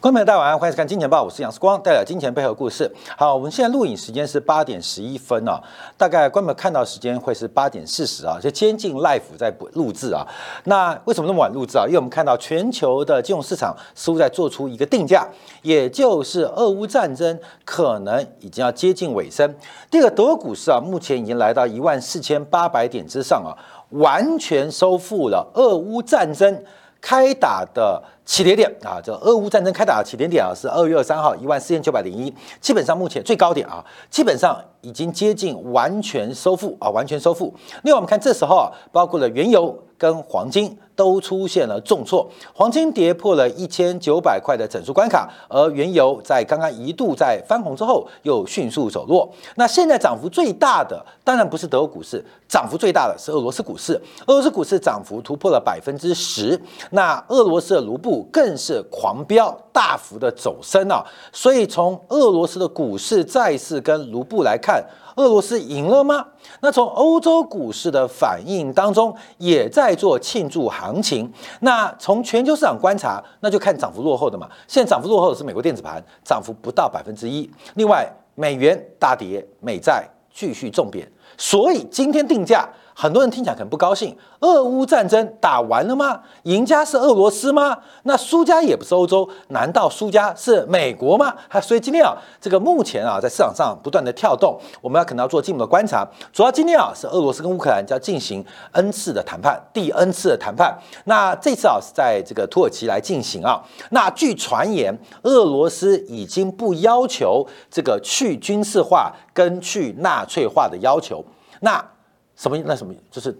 观众朋友，大家晚上好，欢迎收看《金钱报》，我是杨世光，带来金钱背后故事。好，我们现在录影时间是八点十一分啊，大概观众看到时间会是八点四十啊，就接近 live 在录制啊。那为什么那么晚录制啊？因为我们看到全球的金融市场似乎在做出一个定价，也就是俄乌战争可能已经要接近尾声。第二个，德国股市啊，目前已经来到一万四千八百点之上啊，完全收复了俄乌战争开打的。起跌点啊，这俄乌战争开打的起点点啊，是二月二三号一万四千九百零一，基本上目前最高点啊，基本上已经接近完全收复啊，完全收复。另外我们看这时候啊，包括了原油跟黄金都出现了重挫，黄金跌破了一千九百块的整数关卡，而原油在刚刚一度在翻红之后又迅速走弱。那现在涨幅最大的当然不是德国股市，涨幅最大的是俄罗斯股市，俄罗斯股市涨幅突破了百分之十。那俄罗斯的卢布。更是狂飙，大幅的走升啊！所以从俄罗斯的股市、债市跟卢布来看，俄罗斯赢了吗？那从欧洲股市的反应当中，也在做庆祝行情。那从全球市场观察，那就看涨幅落后的嘛。现在涨幅落后的是美国电子盘，涨幅不到百分之一。另外，美元大跌，美债继续重贬，所以今天定价。很多人听起来可能不高兴，俄乌战争打完了吗？赢家是俄罗斯吗？那输家也不是欧洲，难道输家是美国吗？所以今天啊，这个目前啊，在市场上不断的跳动，我们要可能要做进一步的观察。主要今天啊，是俄罗斯跟乌克兰将进行 N 次的谈判，第 N 次的谈判。那这次啊，是在这个土耳其来进行啊。那据传言，俄罗斯已经不要求这个去军事化跟去纳粹化的要求。那什么？那什么？就是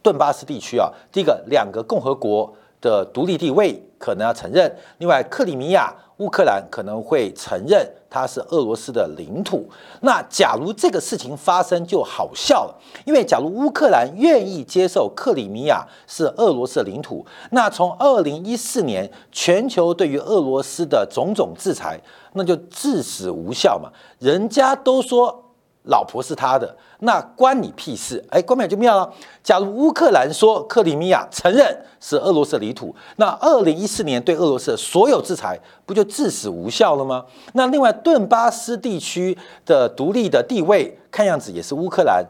顿巴斯地区啊，第一个两个共和国的独立地位可能要承认。另外，克里米亚乌克兰可能会承认它是俄罗斯的领土。那假如这个事情发生，就好笑了。因为假如乌克兰愿意接受克里米亚是俄罗斯的领土，那从二零一四年全球对于俄罗斯的种种制裁，那就至死无效嘛。人家都说。老婆是他的，那关你屁事？哎，关美就妙了。假如乌克兰说克里米亚承认是俄罗斯领土，那二零一四年对俄罗斯的所有制裁不就至死无效了吗？那另外顿巴斯地区的独立的地位，看样子也是乌克兰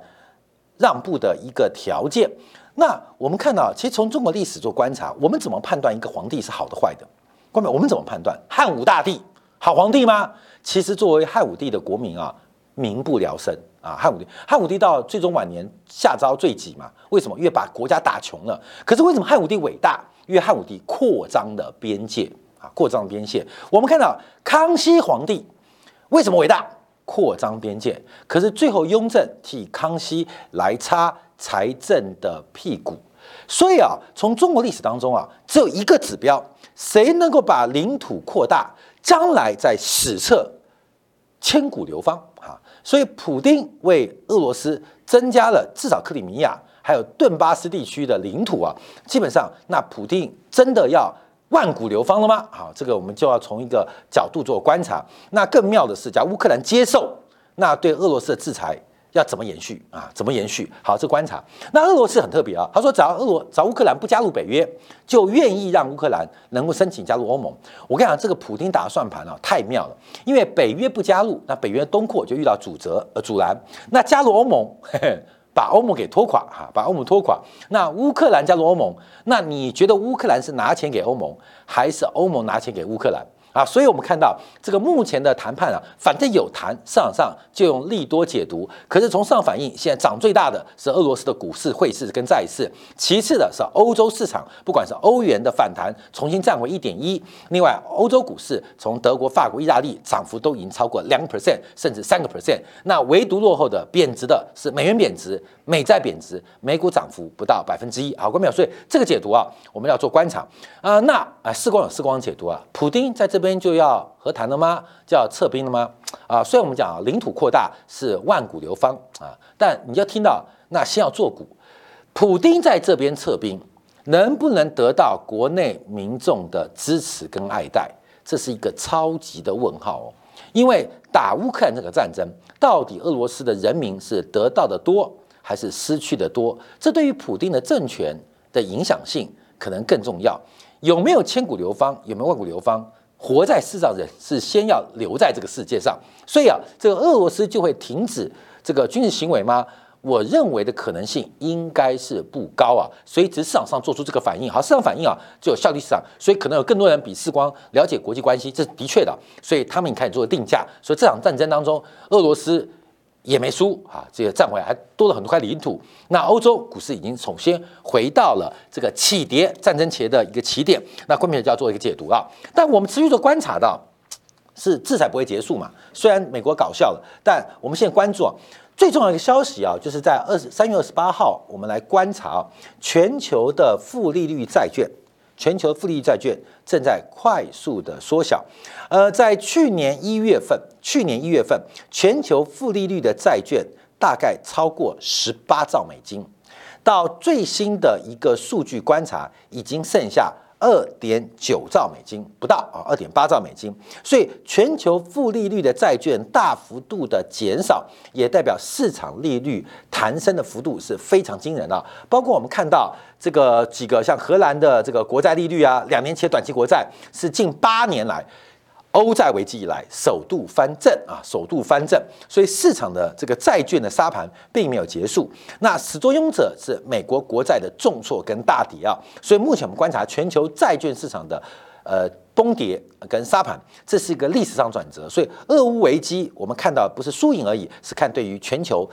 让步的一个条件。那我们看到，其实从中国历史做观察，我们怎么判断一个皇帝是好的坏的？关美，我们怎么判断汉武大帝好皇帝吗？其实作为汉武帝的国民啊。民不聊生啊！汉武帝，汉武帝到最终晚年下诏罪己嘛？为什么？因为把国家打穷了。可是为什么汉武帝伟大？因为汉武帝扩张的边界啊，扩张边界。我们看到康熙皇帝为什么伟大？扩张边界。可是最后雍正替康熙来擦财政的屁股。所以啊，从中国历史当中啊，只有一个指标：谁能够把领土扩大，将来在史册千古流芳。所以，普丁为俄罗斯增加了至少克里米亚还有顿巴斯地区的领土啊，基本上，那普丁真的要万古流芳了吗？好，这个我们就要从一个角度做观察。那更妙的是，假如乌克兰接受，那对俄罗斯的制裁。要怎么延续啊？怎么延续？好，这观察。那俄罗斯很特别啊，他说只要俄罗只要乌克兰不加入北约，就愿意让乌克兰能够申请加入欧盟。我跟你讲，这个普京打的算盘啊，太妙了。因为北约不加入，那北约东扩就遇到阻折呃阻拦。那加入欧盟，嘿嘿，把欧盟给拖垮哈，把欧盟拖垮。那乌克兰加入欧盟，那你觉得乌克兰是拿钱给欧盟，还是欧盟拿钱给乌克兰？啊，所以我们看到这个目前的谈判啊，反正有谈，市场上就用利多解读。可是从上反应，现在涨最大的是俄罗斯的股市、汇市跟债市，其次的是欧洲市场，不管是欧元的反弹重新站回一点一，另外欧洲股市从德国、法国、意大利涨幅都已经超过两个 percent，甚至三个 percent。那唯独落后的贬值的是美元贬值，美债贬值，美股涨幅不到百分之一。好，关淼，所以这个解读啊，我们要做观察啊。那啊，视光有视光解读啊，普丁在这。这边就要和谈了吗？就要撤兵了吗？啊，虽然我们讲啊，领土扩大是万古流芳啊，但你要听到那先要做股。普丁在这边撤兵，能不能得到国内民众的支持跟爱戴？这是一个超级的问号哦。因为打乌克兰这个战争，到底俄罗斯的人民是得到的多还是失去的多？这对于普丁的政权的影响性可能更重要。有没有千古流芳？有没有万古流芳？活在世上的人是先要留在这个世界上，所以啊，这个俄罗斯就会停止这个军事行为吗？我认为的可能性应该是不高啊，所以只是市场上做出这个反应，好，市场反应啊，就有效率市场，所以可能有更多人比世光了解国际关系，这是的确的，所以他们开始做定价，所以这场战争当中，俄罗斯也没输啊，这个战回来还多了很多块领土，那欧洲股市已经重新回到了这个起跌战争前的一个起点，那关键就要做一个解读啊，但我们持续的观察到，是制裁不会结束嘛？虽然美国搞笑了，但我们现在关注啊。最重要的一个消息啊，就是在二十三月二十八号，我们来观察全球的负利率债券，全球负利率债券正在快速的缩小。呃，在去年一月份，去年一月份，全球负利率的债券大概超过十八兆美金，到最新的一个数据观察，已经剩下。二点九兆美金不到啊，二点八兆美金，所以全球负利率的债券大幅度的减少，也代表市场利率弹升的幅度是非常惊人的。包括我们看到这个几个像荷兰的这个国债利率啊，两年前短期国债是近八年来。欧债危机以来首度翻正啊，首度翻正，所以市场的这个债券的沙盘并没有结束。那始作俑者是美国国债的重挫跟大跌啊，所以目前我们观察全球债券市场的呃崩跌跟沙盘，这是一个历史上转折。所以俄乌危机我们看到不是输赢而已，是看对于全球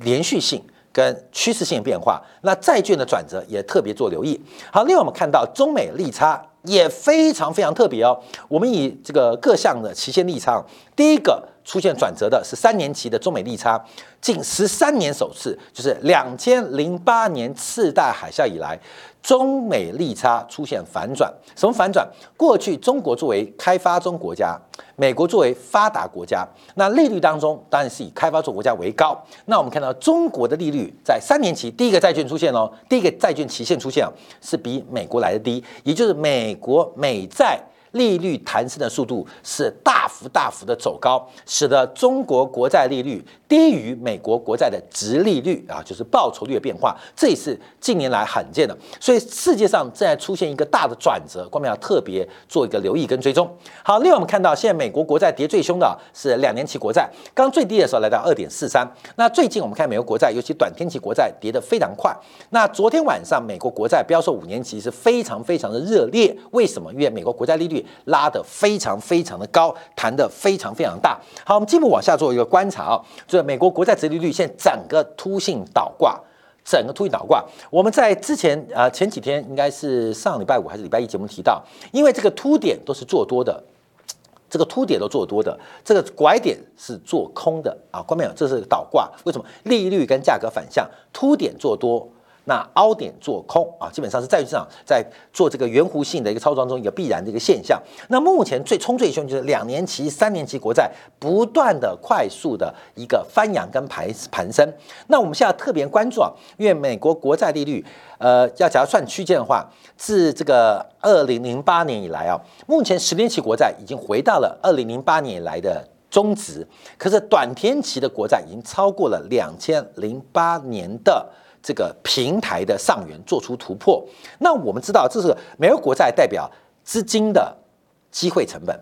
连续性跟趋势性变化。那债券的转折也特别做留意。好，另外我们看到中美利差。也非常非常特别哦。我们以这个各项的期限利差，第一个出现转折的是三年期的中美利差，近十三年首次，就是两千零八年次贷海啸以来。中美利差出现反转，什么反转？过去中国作为开发中国家，美国作为发达国家，那利率当中当然是以开发中国家为高。那我们看到中国的利率在三年期第一个债券出现哦，第一个债券期限出现是比美国来的低，也就是美国美债。利率弹升的速度是大幅大幅的走高，使得中国国债利率低于美国国债的直利率啊，就是报酬率的变化，这也是近年来罕见的。所以世界上正在出现一个大的转折，我们要特别做一个留意跟追踪。好，另外我们看到现在美国国债跌最凶的是两年期国债，刚最低的时候来到二点四三。那最近我们看美国国债，尤其短天期国债跌得非常快。那昨天晚上美国国债标售五年期是非常非常的热烈，为什么？因为美国国债利率。拉得非常非常的高，弹得非常非常大。好，我们进一步往下做一个观察啊，就是美国国债殖利率现在整个凸性倒挂，整个突性倒挂。我们在之前呃前几天应该是上礼拜五还是礼拜一节目提到，因为这个凸点都是做多的，这个凸点都做多的，这个拐点是做空的啊。关没有？这是倒挂，为什么？利率跟价格反向，凸点做多。那凹点做空啊，基本上是债券市场在做这个圆弧性的一个操作中一个必然的一个现象。那目前最冲最凶就是两年期、三年期国债不断的快速的一个翻扬跟盘盘升。那我们现在特别关注啊，因为美国国债利率，呃，要假如算区间的话，自这个二零零八年以来啊，目前十年期国债已经回到了二零零八年以来的中值，可是短天期的国债已经超过了两千零八年的。这个平台的上缘做出突破，那我们知道，这是美国国债代表资金的机会成本，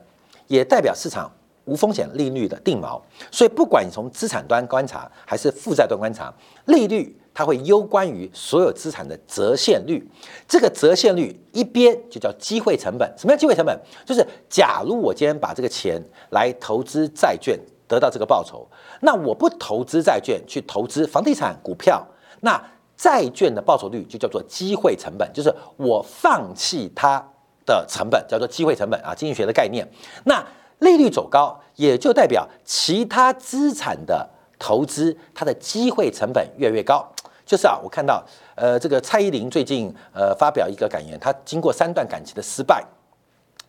也代表市场无风险利率的定锚。所以，不管你从资产端观察还是负债端观察，利率它会攸关于所有资产的折现率。这个折现率一边就叫机会成本。什么叫机会成本？就是假如我今天把这个钱来投资债券，得到这个报酬，那我不投资债券，去投资房地产、股票。那债券的报酬率就叫做机会成本，就是我放弃它的成本，叫做机会成本啊，经济学的概念。那利率走高，也就代表其他资产的投资，它的机会成本越来越高。就是啊，我看到呃，这个蔡依林最近呃发表一个感言，她经过三段感情的失败，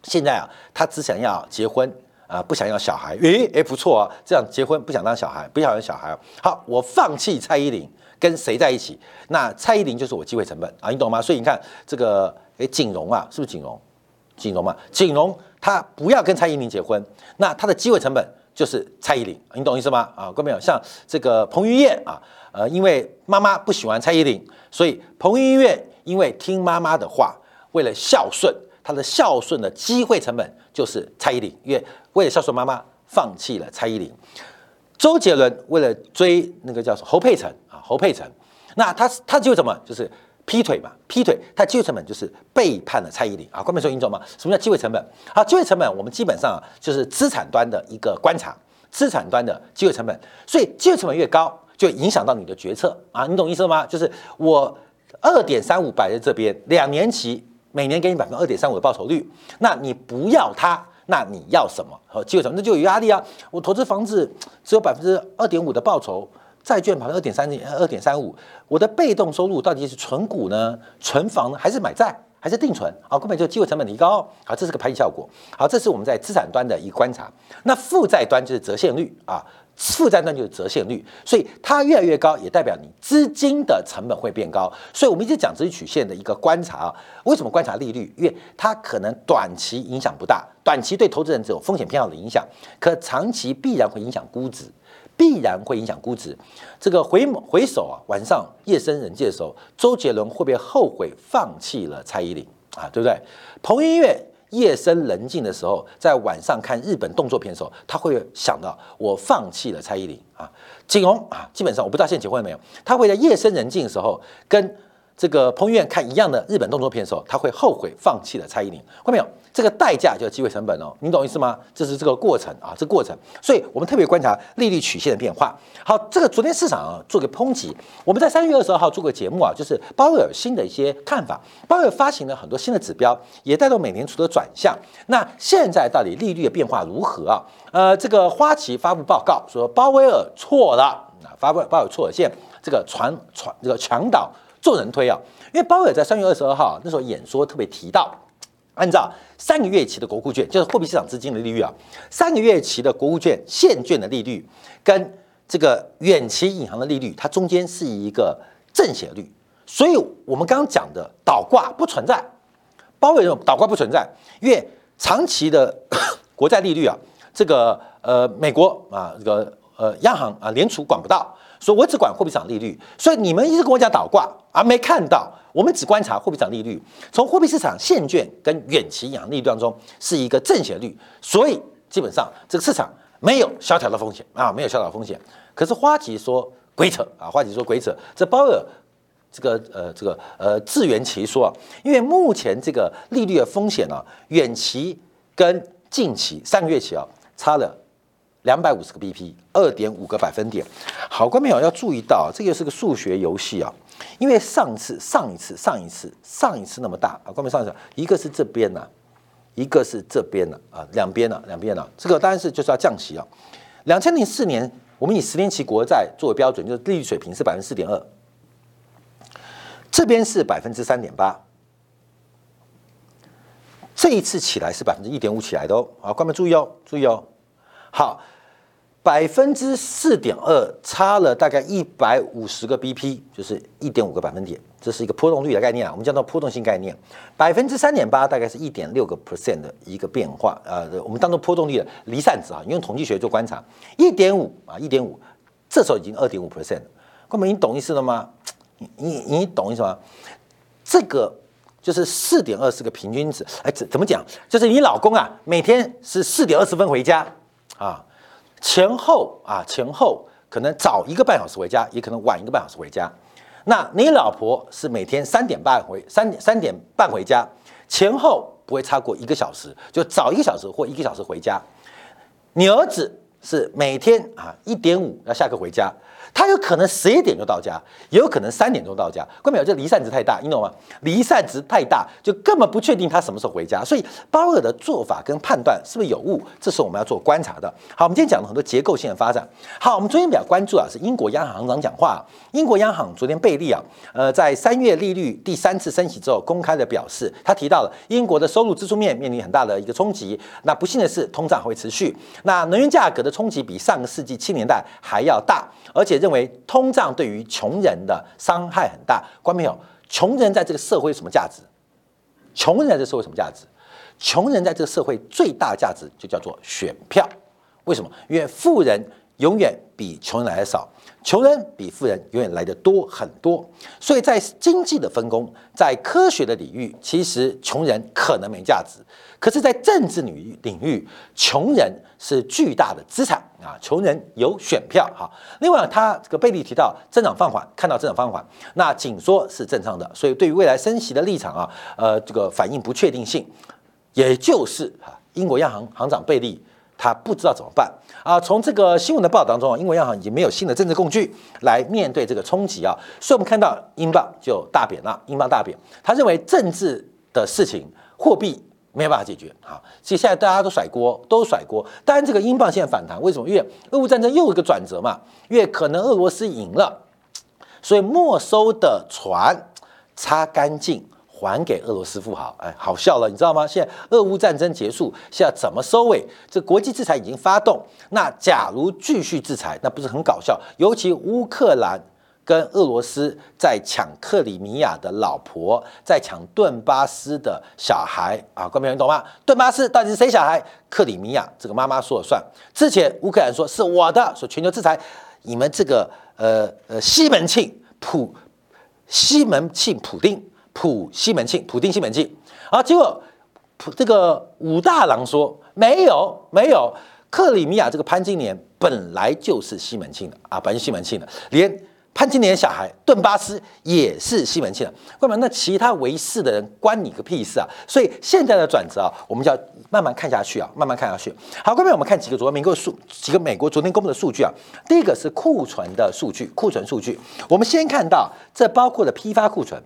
现在啊，她只想要结婚啊，不想要小孩。诶诶，不错啊，这样结婚不想当小孩，不想要小孩。好，我放弃蔡依林。跟谁在一起？那蔡依林就是我机会成本啊，你懂吗？所以你看这个，诶，景荣啊，是不是景荣？景荣嘛，景荣他不要跟蔡依林结婚，那他的机会成本就是蔡依林，你懂意思吗？啊，各位朋友，像这个彭于晏啊，呃，因为妈妈不喜欢蔡依林，所以彭于晏因为听妈妈的话，为了孝顺，他的孝顺的机会成本就是蔡依林，因为为了孝顺妈妈，放弃了蔡依林。周杰伦为了追那个叫什么侯佩岑，侯佩岑，那他他就什么？就是劈腿嘛，劈腿，他机会成本就是背叛了蔡依林啊。关键说，你懂吗？什么叫机会成本？好，机会成本我们基本上就是资产端的一个观察，资产端的机会成本，所以机会成本越高，就影响到你的决策啊。你懂意思吗？就是我二点三五摆在这边，两年期，每年给你百分之二点三五的报酬率，那你不要它。那你要什么？和机会成本那就有压力啊！我投资房子只有百分之二点五的报酬，债券百分之二点三二点三五，我的被动收入到底是存股呢、存房呢，还是买债，还是定存？啊，根本就机会成本提高。好，这是个排挤效果。好，这是我们在资产端的一个观察。那负债端就是折现率啊。负债端就是折现率，所以它越来越高，也代表你资金的成本会变高。所以我们一直讲这曲线的一个观察啊，为什么观察利率？因为它可能短期影响不大，短期对投资人只有风险偏好的影响，可长期必然会影响估值，必然会影响估值。这个回回首啊，晚上夜深人静的时候，周杰伦会不会后悔放弃了蔡依林啊？对不对？彭于晏。夜深人静的时候，在晚上看日本动作片的时候，他会想到我放弃了蔡依林啊，景荣啊，基本上我不知道现在结婚了没有，他会在夜深人静的时候跟。这个彭于晏看一样的日本动作片的时候，他会后悔放弃了蔡依林。看到没有？这个代价就是机会成本哦，你懂意思吗？这是这个过程啊，这过程。所以我们特别观察利率曲线的变化。好，这个昨天市场啊做个抨击，我们在三月二十二号做个节目啊，就是鲍威尔新的一些看法。鲍威尔发行了很多新的指标，也带动美联储的转向。那现在到底利率的变化如何啊？呃，这个花旗发布报告说鲍威尔错了啊，发布鲍威尔错了，现这个传传这个强导。做人推啊，因为鲍威尔在三月二十二号那时候演说特别提到，按照三个月期的国库券，就是货币市场资金的利率啊，三个月期的国库券现券的利率跟这个远期银行的利率，它中间是一个正斜率，所以我们刚刚讲的倒挂不存在。鲍威尔倒挂不存在，因为长期的 国债利率啊，这个呃美国啊这个呃央行啊联储管不到。所以我只管货币市场利率，所以你们一直跟我讲倒挂，而没看到我们只观察货币市场利率，从货币市场现券跟远期银行利率当中是一个正斜率，所以基本上这个市场没有萧条的风险啊，没有萧条风险。可是花旗说鬼扯啊，花旗说鬼扯，这鲍尔这个呃这个呃自圆其说啊，因为目前这个利率的风险呢，远期跟近期三个月期啊差了。两百五十个 BP，二点五个百分点。好，观众朋友要注意到，这个是个数学游戏啊。因为上次、上一次、上一次、上一次那么大啊，观众上一次一个是这边呢，一个是这边呢啊，两边呢，两边呢，这个当然是就是要降息啊。两千零四年，我们以十年期国债作为标准，就是利率水平是百分之四点二，这边是百分之三点八，这一次起来是百分之一点五起来的哦。好，观众注意哦，注意哦。好。百分之四点二，差了大概一百五十个 BP，就是一点五个百分点，这是一个波动率的概念啊，我们叫做波动性概念。百分之三点八，大概是一点六个 percent 的一个变化，呃，我们当做波动率的离散值啊，用统计学做观察，一点五啊，一点五，这时候已经二点五 percent，了哥们，你懂意思了吗？你你懂意思吗？这个就是四点二是个平均值，哎，怎怎么讲？就是你老公啊，每天是四点二十分回家啊。前后啊，前后可能早一个半小时回家，也可能晚一个半小时回家。那你老婆是每天三点半回三点三点半回家，前后不会超过一个小时，就早一个小时或一个小时回家。你儿子是每天啊一点五要下课回家。他有可能十一点就到家，也有可能三点钟到家。关表这离散值太大，你懂吗？离散值太大，就根本不确定他什么时候回家。所以鲍尔的做法跟判断是不是有误？这是我们要做观察的。好，我们今天讲了很多结构性的发展。好，我们昨天比较关注啊，是英国央行行长讲话。英国央行昨天贝利啊，呃，在三月利率第三次升息之后，公开的表示，他提到了英国的收入支出面面临很大的一个冲击。那不幸的是，通胀会持续。那能源价格的冲击比上个世纪七年代还要大，而且。也认为通胀对于穷人的伤害很大，关没有？穷人在这个社会什么价值？穷人在这社会什么价值？穷人在这个社会最大价值就叫做选票。为什么？因为富人永远比穷人来的少，穷人比富人永远来的多很多。所以在经济的分工，在科学的领域，其实穷人可能没价值，可是，在政治领域领域，穷人是巨大的资产啊，穷人有选票哈。另外，他这个贝利提到增长放缓，看到增长放缓，那紧缩是正常的，所以对于未来升息的立场啊，呃，这个反应不确定性，也就是哈，英国央行行长贝利。他不知道怎么办啊！从这个新闻的报道当中啊，英国央行已经没有新的政治工具来面对这个冲击啊，所以我们看到英镑就大贬了，英镑大贬。他认为政治的事情，货币没有办法解决啊，所以现在大家都甩锅，都甩锅。当然，这个英镑现在反弹，为什么？因为俄乌战争又一个转折嘛，因为可能俄罗斯赢了，所以没收的船擦干净。还给俄罗斯富豪，哎，好笑了，你知道吗？现在俄乌战争结束，现在怎么收尾？这国际制裁已经发动，那假如继续制裁，那不是很搞笑？尤其乌克兰跟俄罗斯在抢克里米亚的老婆，在抢顿巴斯的小孩啊，观众朋友懂吗？顿巴斯到底是谁小孩？克里米亚这个妈妈说了算。之前乌克兰说是我的，说全球制裁你们这个呃呃西门庆普西门庆普丁。普西门庆，普丁西门庆，啊，结果普这个武大郎说没有没有，克里米亚这个潘金莲本来就是西门庆的啊，本来西门庆的，连潘金莲小孩顿巴斯也是西门庆的，为什么？那其他维氏的人关你个屁事啊！所以现在的转折啊，我们就要慢慢看下去啊，慢慢看下去。好，各位，我们看几个昨天美国数几个美国昨天公布的数据啊，第一个是库存的数据，库存数据，我们先看到这包括了批发库存。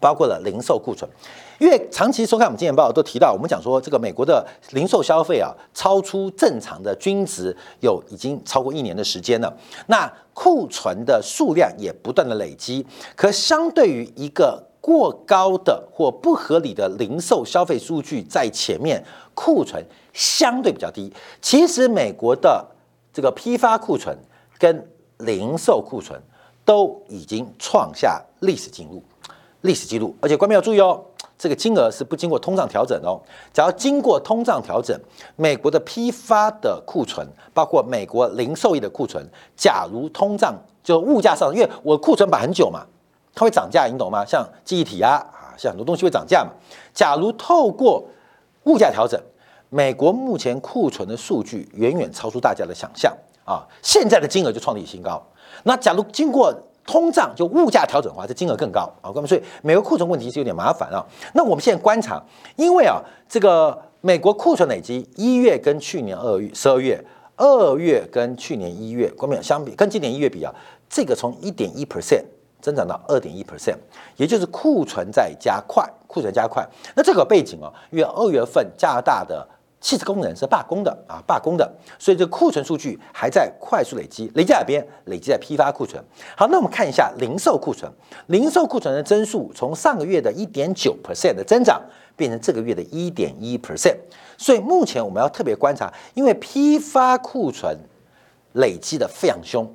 包括了零售库存，因为长期收看我们今年报都提到，我们讲说这个美国的零售消费啊，超出正常的均值有已经超过一年的时间了。那库存的数量也不断的累积，可相对于一个过高的或不合理的零售消费数据在前面，库存相对比较低。其实美国的这个批发库存跟零售库存都已经创下历史记录。历史记录，而且观众要注意哦，这个金额是不经过通胀调整哦。只要经过通胀调整，美国的批发的库存，包括美国零售业的库存，假如通胀就物价上，因为我库存摆很久嘛，它会涨价，你懂吗？像记忆体啊啊，像很多东西会涨价嘛。假如透过物价调整，美国目前库存的数据远远超出大家的想象啊，现在的金额就创立新高。那假如经过通胀就物价调整的话，这金额更高啊，那么，所以美国库存问题是有点麻烦啊。那我们现在观察，因为啊，这个美国库存累积一月跟去年二月十二月，二月跟去年一月，国民相比，跟今年一月比啊，这个从一点一 percent 增长到二点一 percent，也就是库存在加快，库存加快。那这个背景啊，因为二月份加拿大的。汽车工人是罢工的啊，罢工的，所以这库存数据还在快速累积，累积在哪边？累积在批发库存。好，那我们看一下零售库存，零售库存的增速从上个月的一点九 percent 的增长，变成这个月的一点一 percent。所以目前我们要特别观察，因为批发库存累积的非常凶，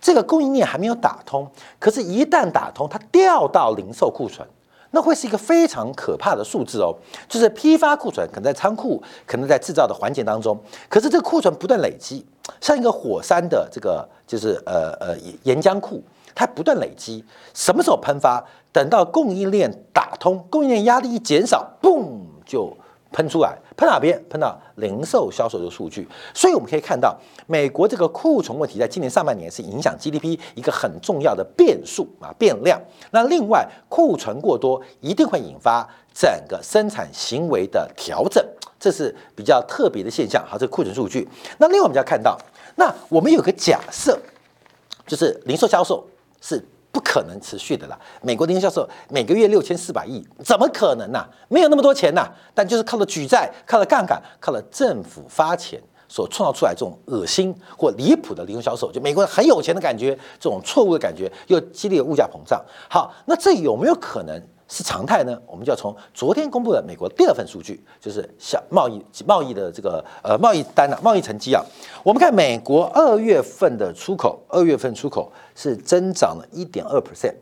这个供应链还没有打通，可是，一旦打通，它掉到零售库存。那会是一个非常可怕的数字哦，就是批发库存可能在仓库，可能在制造的环节当中，可是这个库存不断累积，像一个火山的这个就是呃呃岩浆库，它不断累积，什么时候喷发？等到供应链打通，供应链压力一减少，嘣就。喷出来，喷哪边？喷到零售销售的数据。所以我们可以看到，美国这个库存问题在今年上半年是影响 GDP 一个很重要的变数啊变量。那另外，库存过多一定会引发整个生产行为的调整，这是比较特别的现象。好，这个库存数据。那另外我们就要看到，那我们有个假设，就是零售销售是。不可能持续的啦！美国零售销售每个月六千四百亿，怎么可能呢？没有那么多钱呐！但就是靠了举债、靠了杠杆、靠了政府发钱所创造出来这种恶心或离谱的零售销售，就美国人很有钱的感觉，这种错误的感觉又激励物价膨胀。好，那这有没有可能？是常态呢，我们就要从昨天公布的美国第二份数据，就是小贸易贸易的这个呃贸易单啊，贸易成绩啊。我们看美国二月份的出口，二月份出口是增长了一点二 percent，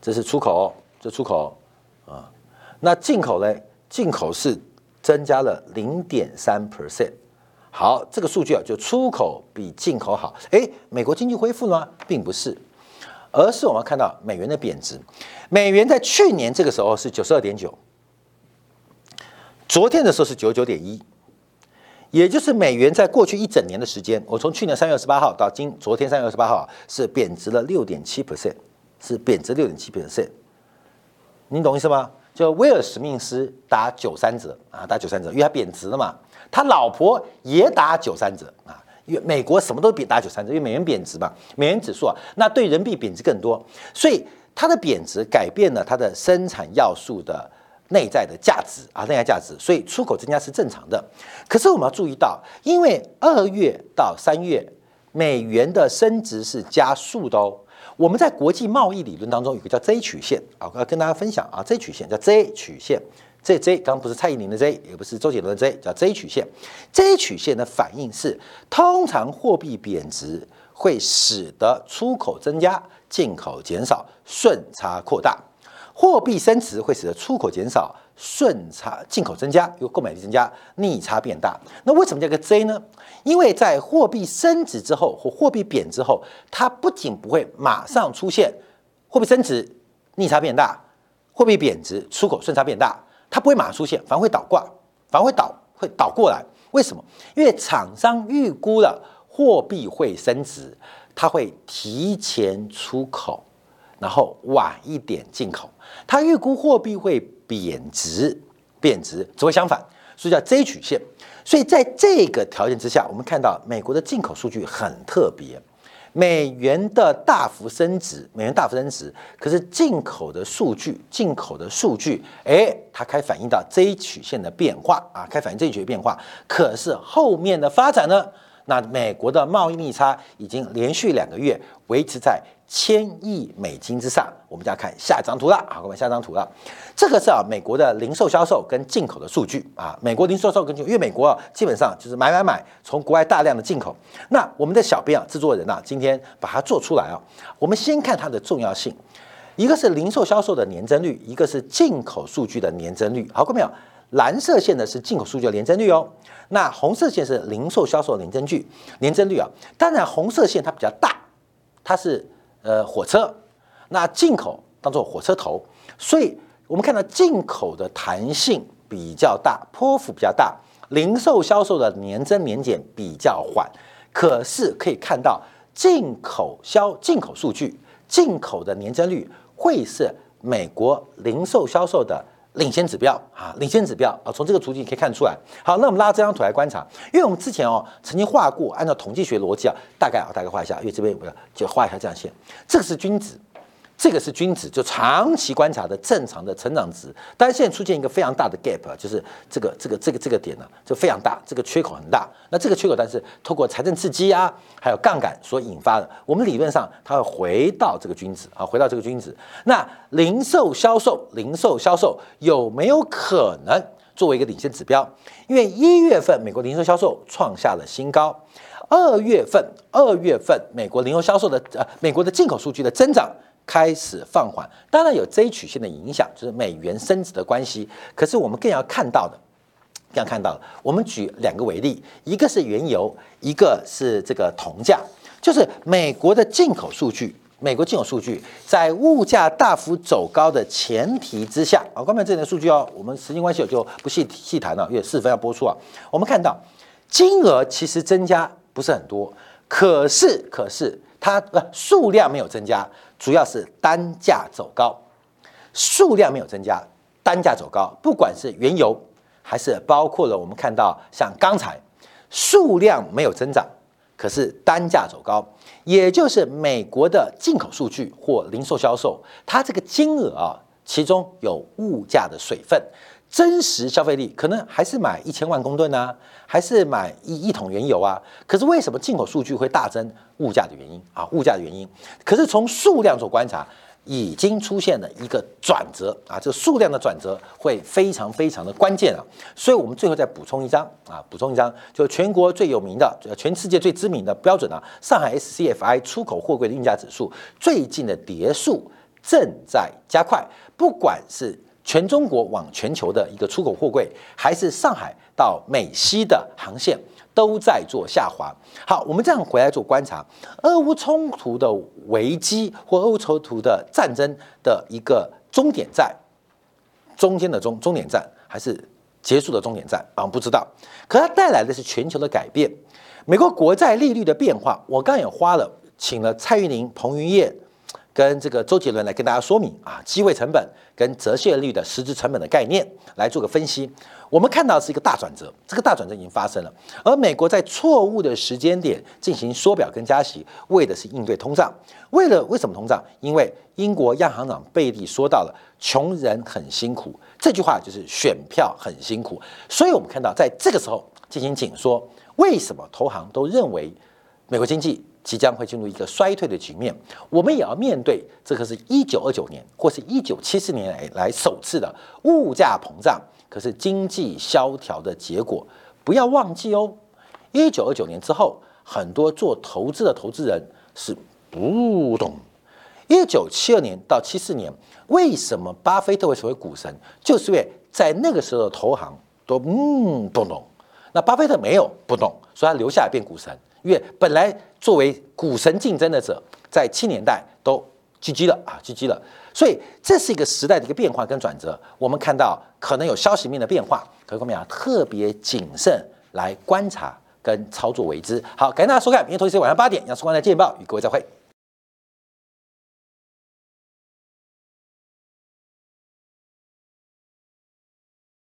这是出口，这出口啊。那进口呢？进口是增加了零点三 percent。好，这个数据啊，就出口比进口好。诶，美国经济恢复了吗？并不是，而是我们看到美元的贬值。美元在去年这个时候是九十二点九，昨天的时候是九十九点一，也就是美元在过去一整年的时间，我从去年三月二十八号到今昨天三月二十八号是贬值了六点七 percent，是贬值六点七 percent。你懂意思吗？就威尔史密斯打九三折啊，打九三折，因为他贬值了嘛。他老婆也打九三折啊，美国什么都比打九三折，因为美元贬值嘛，美元指数啊，那对人民币贬值更多，所以它的贬值改变了它的生产要素的内在的价值啊，内在价值，所以出口增加是正常的。可是我们要注意到，因为二月到三月美元的升值是加速的哦。我们在国际贸易理论当中有个叫 J 曲线啊，要跟大家分享啊，J 曲线叫 J 曲线，这 J 刚不是蔡依林的 J，也不是周杰伦的 J，叫 J 曲线。J 曲线的反应是，通常货币贬值会使得出口增加，进口减少，顺差扩大；货币升值会使得出口减少。顺差进口增加，又购买力增加，逆差变大。那为什么叫个 J 呢？因为在货币升值之后或货币贬之后，它不仅不会马上出现货币升值逆差变大，货币贬值出口顺差变大，它不会马上出现，反而会倒挂，反而会倒会倒过来。为什么？因为厂商预估了货币会升值，它会提前出口，然后晚一点进口。它预估货币会。贬值，贬值只会相反，所以叫 J 曲线。所以在这个条件之下，我们看到美国的进口数据很特别，美元的大幅升值，美元大幅升值，可是进口的数据，进口的数据，诶，它开反映到这一曲线的变化啊，开反映 J 曲线变化。可是后面的发展呢？那美国的贸易逆差已经连续两个月维持在。千亿美金之上，我们就要看下一张图了。好，我们下张图了。这个是啊，美国的零售销售跟进口的数据啊。美国零售销售跟进，因为美国啊，基本上就是买买买，从国外大量的进口。那我们的小编啊，制作人啊，今天把它做出来啊。我们先看它的重要性，一个是零售销售的年增率，一个是进口数据的年增率。好，看到没有？蓝色线的是进口数据的年增率哦，那红色线是零售销售年增率，年增率啊。当然，红色线它比较大，它是。呃，火车，那进口当做火车头，所以我们看到进口的弹性比较大，波幅比较大，零售销售的年增年减比较缓，可是可以看到进口销进口数据，进口的年增率会是美国零售销售的。领先指标啊，领先指标啊，从这个图景可以看出来。好，那我们拉这张图来观察，因为我们之前哦曾经画过，按照统计学逻辑啊，大概啊大概画一下，因为这边有个就画一下这样线，这个是均值。这个是均值，就长期观察的正常的成长值。但是现在出现一个非常大的 gap，就是这个这个这个这个点呢，就非常大，这个缺口很大。那这个缺口，但是透过财政刺激啊，还有杠杆所引发的，我们理论上它会回到这个均值啊，回到这个均值。那零售销售，零售销售有没有可能作为一个领先指标？因为一月份美国零售销售创下了新高，二月份二月份美国零售销售的呃美国的进口数据的增长。开始放缓，当然有 J 曲线的影响，就是美元升值的关系。可是我们更要看到的，更要看到的，我们举两个为例，一个是原油，一个是这个铜价，就是美国的进口数据。美国进口数据在物价大幅走高的前提之下，啊，关门这点数据哦，我们时间关系我就不细细谈了，因为四分要播出啊。我们看到金额其实增加不是很多，可是可是它呃数量没有增加。主要是单价走高，数量没有增加，单价走高。不管是原油，还是包括了我们看到像钢材，数量没有增长，可是单价走高，也就是美国的进口数据或零售销售，它这个金额啊，其中有物价的水分。真实消费力可能还是买一千万公吨呢，还是买一一桶原油啊？可是为什么进口数据会大增？物价的原因啊，物价的原因。可是从数量做观察，已经出现了一个转折啊，这数量的转折会非常非常的关键啊。所以我们最后再补充一张啊，补充一张，就全国最有名的、全世界最知名的标准啊，上海 SCFI 出口货柜的运价指数最近的跌速正在加快，不管是。全中国往全球的一个出口货柜，还是上海到美西的航线，都在做下滑。好，我们这样回来做观察，俄乌冲突的危机或俄乌冲突的战争的一个终点站，中间的终终点站还是结束的终点站啊？不知道。可它带来的是全球的改变，美国国债利率的变化。我刚也花了，请了蔡玉林、彭于晏。跟这个周杰伦来跟大家说明啊，机会成本跟折现率的实质成本的概念来做个分析。我们看到是一个大转折，这个大转折已经发生了。而美国在错误的时间点进行缩表跟加息，为的是应对通胀。为了为什么通胀？因为英国央行长贝利说到了“穷人很辛苦”这句话，就是选票很辛苦。所以我们看到在这个时候进行紧缩，为什么投行都认为美国经济？即将会进入一个衰退的局面，我们也要面对这个是一九二九年或是一九七四年来来首次的物价膨胀，可是经济萧条的结果。不要忘记哦，一九二九年之后，很多做投资的投资人是不懂。一九七二年到七四年，为什么巴菲特会成为股神？就是因为在那个时候的投行都嗯不懂，那巴菲特没有不懂，所以他留下来变股神。因为本来作为股神竞争的者，在七年代都狙击了啊狙击了，所以这是一个时代的一个变化跟转折。我们看到可能有消息面的变化，可我们要特别谨慎来观察跟操作为之。好，感谢大家收看，明天同一时间晚上八点，杨世光的见报与各位再会。